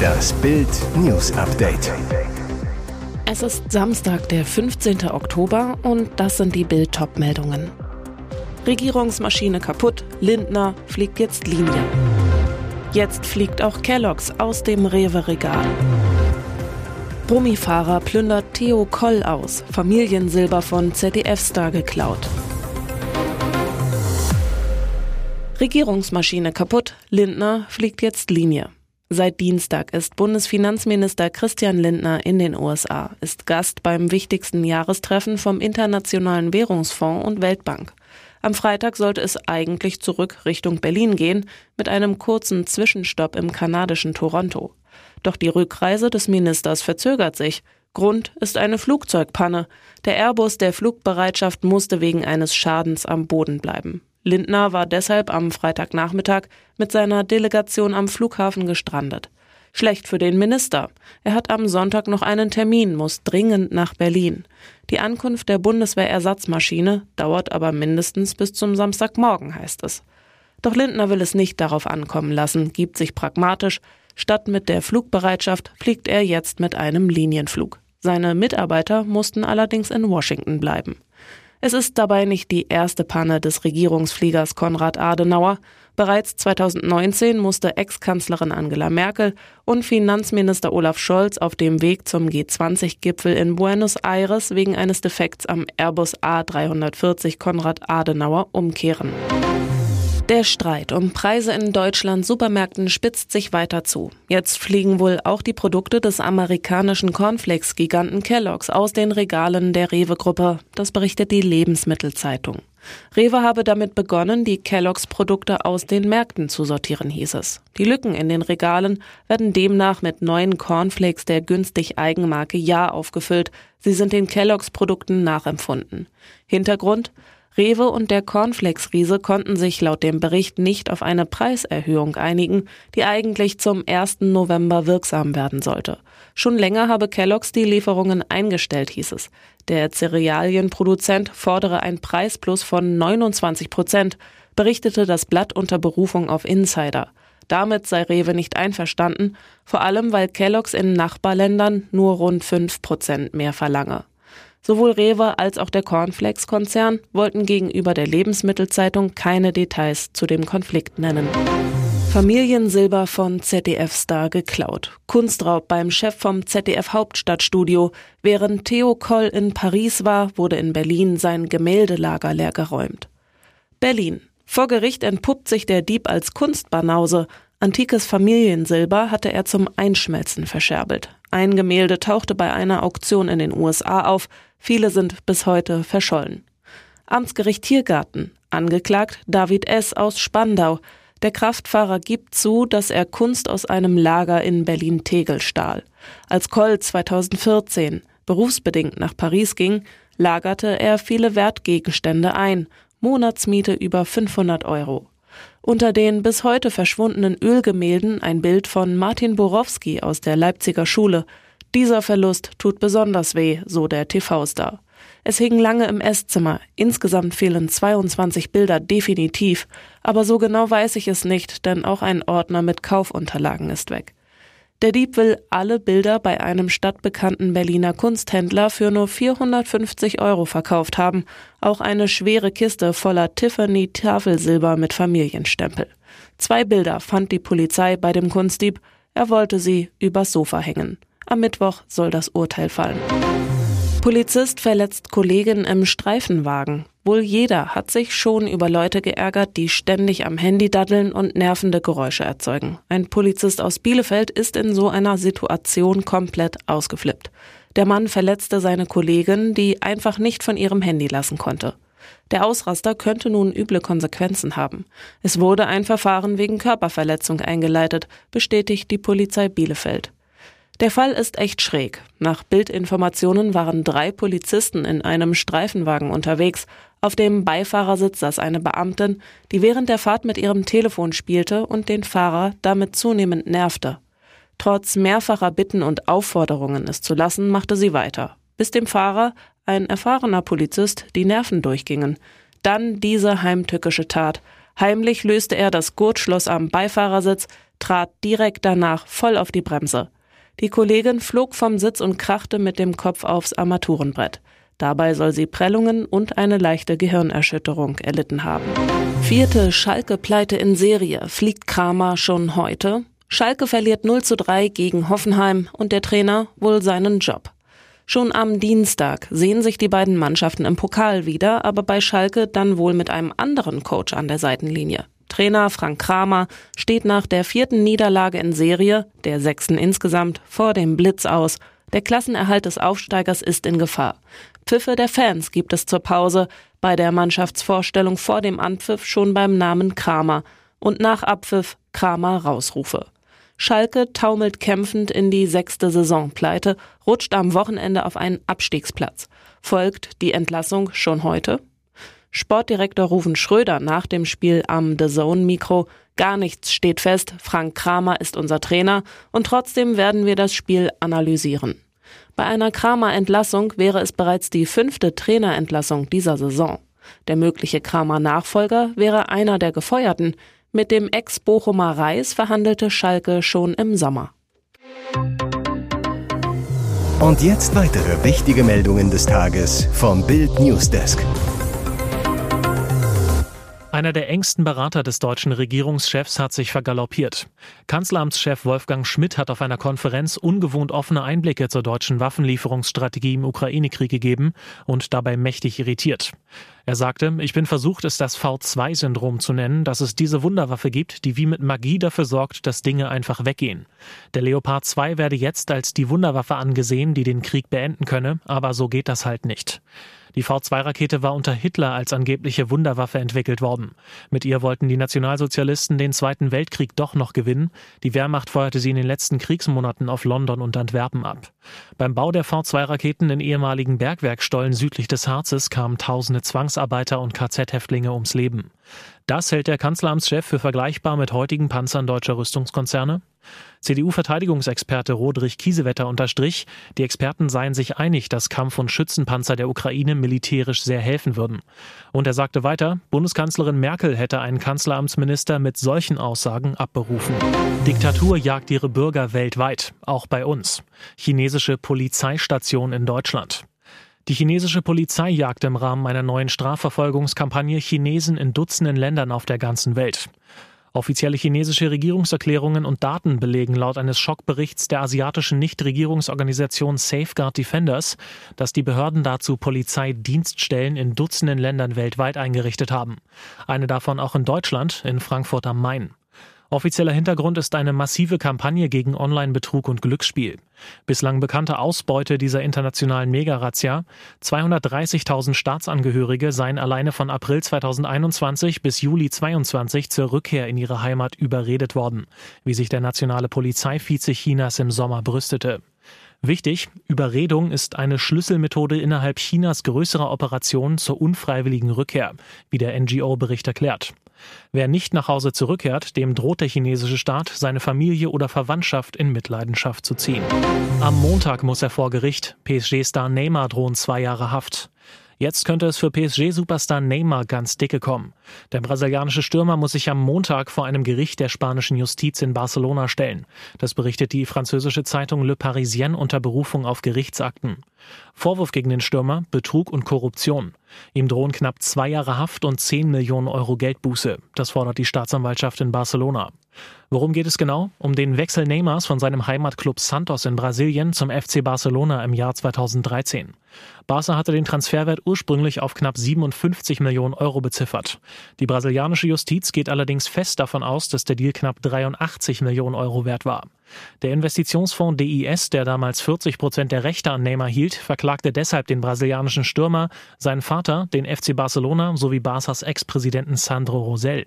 Das Bild News Update. Es ist Samstag, der 15. Oktober und das sind die Bild meldungen Regierungsmaschine kaputt, Lindner fliegt jetzt Linie. Jetzt fliegt auch Kellogg's aus dem Rewe-Regal. Brummifahrer plündert Theo Koll aus, Familiensilber von ZDF-Star geklaut. Regierungsmaschine kaputt, Lindner fliegt jetzt Linie. Seit Dienstag ist Bundesfinanzminister Christian Lindner in den USA, ist Gast beim wichtigsten Jahrestreffen vom Internationalen Währungsfonds und Weltbank. Am Freitag sollte es eigentlich zurück Richtung Berlin gehen, mit einem kurzen Zwischenstopp im kanadischen Toronto. Doch die Rückreise des Ministers verzögert sich. Grund ist eine Flugzeugpanne. Der Airbus der Flugbereitschaft musste wegen eines Schadens am Boden bleiben. Lindner war deshalb am Freitagnachmittag mit seiner Delegation am Flughafen gestrandet. Schlecht für den Minister. Er hat am Sonntag noch einen Termin, muss dringend nach Berlin. Die Ankunft der Bundeswehrersatzmaschine dauert aber mindestens bis zum Samstagmorgen, heißt es. Doch Lindner will es nicht darauf ankommen lassen, gibt sich pragmatisch. Statt mit der Flugbereitschaft fliegt er jetzt mit einem Linienflug. Seine Mitarbeiter mussten allerdings in Washington bleiben. Es ist dabei nicht die erste Panne des Regierungsfliegers Konrad Adenauer. Bereits 2019 musste Ex-Kanzlerin Angela Merkel und Finanzminister Olaf Scholz auf dem Weg zum G20-Gipfel in Buenos Aires wegen eines Defekts am Airbus A340 Konrad Adenauer umkehren. Der Streit um Preise in Deutschland Supermärkten spitzt sich weiter zu. Jetzt fliegen wohl auch die Produkte des amerikanischen Cornflakes-Giganten Kellogg's aus den Regalen der Rewe-Gruppe. Das berichtet die Lebensmittelzeitung. Rewe habe damit begonnen, die Kellogg's Produkte aus den Märkten zu sortieren, hieß es. Die Lücken in den Regalen werden demnach mit neuen Cornflakes der günstig Eigenmarke Ja aufgefüllt. Sie sind den Kellogg's Produkten nachempfunden. Hintergrund? Rewe und der Cornflakes-Riese konnten sich laut dem Bericht nicht auf eine Preiserhöhung einigen, die eigentlich zum 1. November wirksam werden sollte. Schon länger habe Kellogg's die Lieferungen eingestellt, hieß es. Der Cerealienproduzent fordere ein Preisplus von 29 Prozent, berichtete das Blatt unter Berufung auf Insider. Damit sei Rewe nicht einverstanden, vor allem weil Kellogg's in Nachbarländern nur rund 5 Prozent mehr verlange. Sowohl Rewe als auch der Cornflakes-Konzern wollten gegenüber der Lebensmittelzeitung keine Details zu dem Konflikt nennen. Familiensilber von ZDF-Star geklaut. Kunstraub beim Chef vom ZDF Hauptstadtstudio. Während Theo Koll in Paris war, wurde in Berlin sein Gemäldelager leergeräumt. Berlin. Vor Gericht entpuppt sich der Dieb als Kunstbanause. Antikes Familiensilber hatte er zum Einschmelzen verscherbelt. Ein Gemälde tauchte bei einer Auktion in den USA auf, viele sind bis heute verschollen. Amtsgericht Tiergarten. Angeklagt David S. aus Spandau. Der Kraftfahrer gibt zu, dass er Kunst aus einem Lager in Berlin-Tegel stahl. Als Koll 2014 berufsbedingt nach Paris ging, lagerte er viele Wertgegenstände ein, Monatsmiete über 500 Euro. Unter den bis heute verschwundenen Ölgemälden ein Bild von Martin Borowski aus der Leipziger Schule. Dieser Verlust tut besonders weh, so der TV-Star. Es hing lange im Esszimmer. Insgesamt fehlen 22 Bilder definitiv. Aber so genau weiß ich es nicht, denn auch ein Ordner mit Kaufunterlagen ist weg. Der Dieb will alle Bilder bei einem stadtbekannten Berliner Kunsthändler für nur 450 Euro verkauft haben. Auch eine schwere Kiste voller Tiffany Tafelsilber mit Familienstempel. Zwei Bilder fand die Polizei bei dem Kunstdieb. Er wollte sie übers Sofa hängen. Am Mittwoch soll das Urteil fallen. Polizist verletzt Kollegin im Streifenwagen. Wohl jeder hat sich schon über Leute geärgert, die ständig am Handy daddeln und nervende Geräusche erzeugen. Ein Polizist aus Bielefeld ist in so einer Situation komplett ausgeflippt. Der Mann verletzte seine Kollegin, die einfach nicht von ihrem Handy lassen konnte. Der Ausraster könnte nun üble Konsequenzen haben. Es wurde ein Verfahren wegen Körperverletzung eingeleitet, bestätigt die Polizei Bielefeld. Der Fall ist echt schräg. Nach Bildinformationen waren drei Polizisten in einem Streifenwagen unterwegs. Auf dem Beifahrersitz saß eine Beamtin, die während der Fahrt mit ihrem Telefon spielte und den Fahrer damit zunehmend nervte. Trotz mehrfacher Bitten und Aufforderungen, es zu lassen, machte sie weiter, bis dem Fahrer, ein erfahrener Polizist, die Nerven durchgingen. Dann diese heimtückische Tat. Heimlich löste er das Gurtschloss am Beifahrersitz, trat direkt danach voll auf die Bremse. Die Kollegin flog vom Sitz und krachte mit dem Kopf aufs Armaturenbrett. Dabei soll sie Prellungen und eine leichte Gehirnerschütterung erlitten haben. Vierte Schalke-Pleite in Serie. Fliegt Kramer schon heute? Schalke verliert 0 zu 3 gegen Hoffenheim und der Trainer wohl seinen Job. Schon am Dienstag sehen sich die beiden Mannschaften im Pokal wieder, aber bei Schalke dann wohl mit einem anderen Coach an der Seitenlinie. Trainer Frank Kramer steht nach der vierten Niederlage in Serie, der sechsten insgesamt, vor dem Blitz aus. Der Klassenerhalt des Aufsteigers ist in Gefahr. Pfiffe der Fans gibt es zur Pause, bei der Mannschaftsvorstellung vor dem Anpfiff schon beim Namen Kramer und nach Abpfiff Kramer Rausrufe. Schalke taumelt kämpfend in die sechste Saisonpleite, rutscht am Wochenende auf einen Abstiegsplatz. Folgt die Entlassung schon heute? Sportdirektor Ruven Schröder nach dem Spiel am The Zone Mikro. Gar nichts steht fest. Frank Kramer ist unser Trainer und trotzdem werden wir das Spiel analysieren. Bei einer Kramer-Entlassung wäre es bereits die fünfte Trainerentlassung dieser Saison. Der mögliche Kramer-Nachfolger wäre einer der Gefeuerten, mit dem Ex-Bochumer Reis verhandelte Schalke schon im Sommer. Und jetzt weitere wichtige Meldungen des Tages vom Bild Newsdesk. Einer der engsten Berater des deutschen Regierungschefs hat sich vergaloppiert. Kanzleramtschef Wolfgang Schmidt hat auf einer Konferenz ungewohnt offene Einblicke zur deutschen Waffenlieferungsstrategie im Ukraine-Krieg gegeben und dabei mächtig irritiert. Er sagte, ich bin versucht, es das V2-Syndrom zu nennen, dass es diese Wunderwaffe gibt, die wie mit Magie dafür sorgt, dass Dinge einfach weggehen. Der Leopard 2 werde jetzt als die Wunderwaffe angesehen, die den Krieg beenden könne, aber so geht das halt nicht. Die V2-Rakete war unter Hitler als angebliche Wunderwaffe entwickelt worden. Mit ihr wollten die Nationalsozialisten den Zweiten Weltkrieg doch noch gewinnen. Die Wehrmacht feuerte sie in den letzten Kriegsmonaten auf London und Antwerpen ab. Beim Bau der V2-Raketen in ehemaligen Bergwerkstollen südlich des Harzes kamen tausende Zwangsarbeiter und KZ-Häftlinge ums Leben. Das hält der Kanzleramtschef für vergleichbar mit heutigen Panzern deutscher Rüstungskonzerne? CDU-Verteidigungsexperte Rodrich Kiesewetter unterstrich, die Experten seien sich einig, dass Kampf- und Schützenpanzer der Ukraine militärisch sehr helfen würden. Und er sagte weiter, Bundeskanzlerin Merkel hätte einen Kanzleramtsminister mit solchen Aussagen abberufen. Diktatur jagt ihre Bürger weltweit, auch bei uns. Chinesische Polizeistation in Deutschland. Die chinesische Polizei jagt im Rahmen einer neuen Strafverfolgungskampagne Chinesen in Dutzenden Ländern auf der ganzen Welt. Offizielle chinesische Regierungserklärungen und Daten belegen laut eines Schockberichts der asiatischen Nichtregierungsorganisation Safeguard Defenders, dass die Behörden dazu Polizeidienststellen in Dutzenden Ländern weltweit eingerichtet haben. Eine davon auch in Deutschland, in Frankfurt am Main. Offizieller Hintergrund ist eine massive Kampagne gegen Online-Betrug und Glücksspiel. Bislang bekannte Ausbeute dieser internationalen Mega-Razzia. 230.000 Staatsangehörige seien alleine von April 2021 bis Juli 2022 zur Rückkehr in ihre Heimat überredet worden, wie sich der nationale Polizeivize Chinas im Sommer brüstete. Wichtig, Überredung ist eine Schlüsselmethode innerhalb Chinas größerer Operationen zur unfreiwilligen Rückkehr, wie der NGO-Bericht erklärt. Wer nicht nach Hause zurückkehrt, dem droht der chinesische Staat, seine Familie oder Verwandtschaft in Mitleidenschaft zu ziehen. Am Montag muss er vor Gericht. PSG-Star Neymar drohen zwei Jahre Haft. Jetzt könnte es für PSG-Superstar Neymar ganz dicke kommen. Der brasilianische Stürmer muss sich am Montag vor einem Gericht der spanischen Justiz in Barcelona stellen. Das berichtet die französische Zeitung Le Parisien unter Berufung auf Gerichtsakten. Vorwurf gegen den Stürmer Betrug und Korruption. Ihm drohen knapp zwei Jahre Haft und 10 Millionen Euro Geldbuße. Das fordert die Staatsanwaltschaft in Barcelona. Worum geht es genau? Um den Wechsel Neymars von seinem Heimatclub Santos in Brasilien zum FC Barcelona im Jahr 2013. Barca hatte den Transferwert ursprünglich auf knapp 57 Millionen Euro beziffert. Die brasilianische Justiz geht allerdings fest davon aus, dass der Deal knapp 83 Millionen Euro wert war. Der Investitionsfonds DIS, der damals 40 Prozent der Rechte an Neymar hielt, verklagte deshalb den brasilianischen Stürmer, seinen Vater, den FC Barcelona sowie Barças Ex-Präsidenten Sandro Rosell.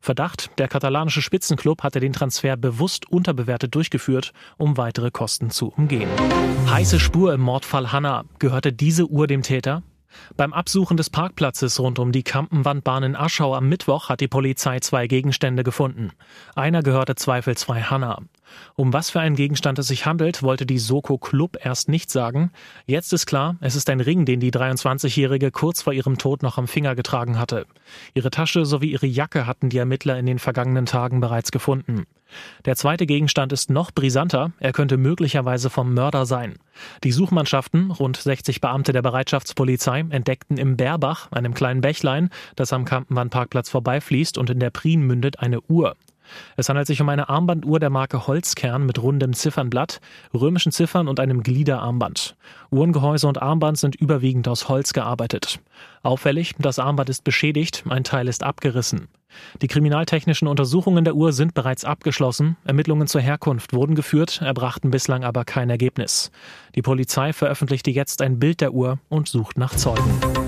Verdacht, der katalanische Spitzenclub hatte den Transfer bewusst unterbewertet durchgeführt, um weitere Kosten zu umgehen. Heiße Spur im Mordfall Hanna. Gehörte diese Uhr dem Täter? Beim Absuchen des Parkplatzes rund um die Kampenwandbahn in Aschau am Mittwoch hat die Polizei zwei Gegenstände gefunden. Einer gehörte zweifelsfrei Hanna. Um was für einen Gegenstand es sich handelt, wollte die Soko Club erst nicht sagen. Jetzt ist klar, es ist ein Ring, den die 23-Jährige kurz vor ihrem Tod noch am Finger getragen hatte. Ihre Tasche sowie ihre Jacke hatten die Ermittler in den vergangenen Tagen bereits gefunden. Der zweite Gegenstand ist noch brisanter, er könnte möglicherweise vom Mörder sein. Die Suchmannschaften, rund 60 Beamte der Bereitschaftspolizei, entdeckten im Bärbach, einem kleinen Bächlein, das am Kampenwandparkplatz vorbeifließt und in der Prien mündet, eine Uhr. Es handelt sich um eine Armbanduhr der Marke Holzkern mit rundem Ziffernblatt, römischen Ziffern und einem Gliederarmband. Uhrengehäuse und Armband sind überwiegend aus Holz gearbeitet. Auffällig, das Armband ist beschädigt, ein Teil ist abgerissen. Die kriminaltechnischen Untersuchungen der Uhr sind bereits abgeschlossen. Ermittlungen zur Herkunft wurden geführt, erbrachten bislang aber kein Ergebnis. Die Polizei veröffentlichte jetzt ein Bild der Uhr und sucht nach Zeugen.